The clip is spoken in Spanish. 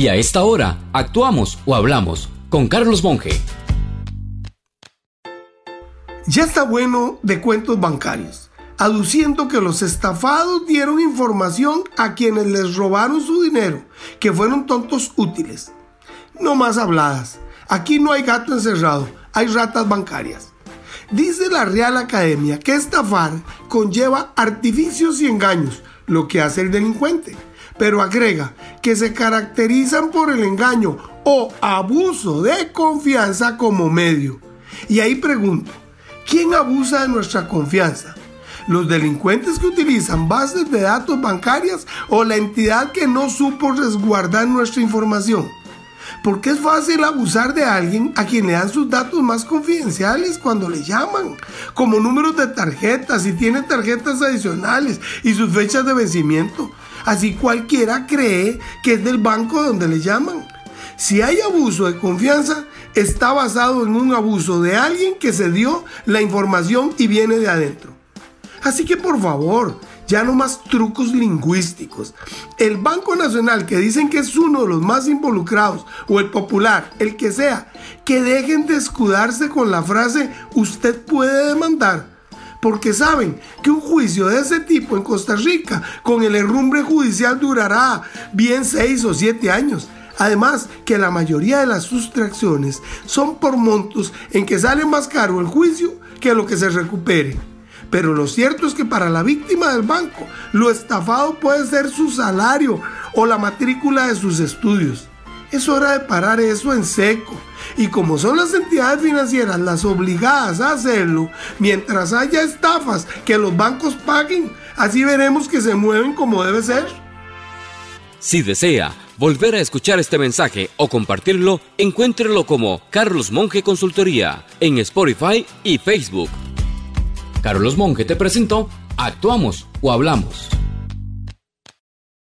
Y a esta hora, actuamos o hablamos con Carlos Monge. Ya está bueno de cuentos bancarios, aduciendo que los estafados dieron información a quienes les robaron su dinero, que fueron tontos útiles. No más habladas. Aquí no hay gato encerrado, hay ratas bancarias. Dice la Real Academia que estafar conlleva artificios y engaños, lo que hace el delincuente pero agrega que se caracterizan por el engaño o abuso de confianza como medio. Y ahí pregunto, ¿quién abusa de nuestra confianza? ¿Los delincuentes que utilizan bases de datos bancarias o la entidad que no supo resguardar nuestra información? Porque es fácil abusar de alguien a quien le dan sus datos más confidenciales cuando le llaman, como números de tarjetas, si tiene tarjetas adicionales y sus fechas de vencimiento. Así cualquiera cree que es del banco donde le llaman. Si hay abuso de confianza, está basado en un abuso de alguien que se dio la información y viene de adentro. Así que por favor, ya no más trucos lingüísticos. El Banco Nacional, que dicen que es uno de los más involucrados, o el popular, el que sea, que dejen de escudarse con la frase usted puede demandar porque saben que un juicio de ese tipo en Costa Rica con el herrumbre judicial durará bien seis o siete años. Además que la mayoría de las sustracciones son por montos en que sale más caro el juicio que lo que se recupere. Pero lo cierto es que para la víctima del banco, lo estafado puede ser su salario o la matrícula de sus estudios. Es hora de parar eso en seco y como son las entidades financieras las obligadas a hacerlo, mientras haya estafas que los bancos paguen, así veremos que se mueven como debe ser. Si desea volver a escuchar este mensaje o compartirlo, encuéntrelo como Carlos Monge Consultoría en Spotify y Facebook. Carlos Monge te presentó Actuamos o Hablamos.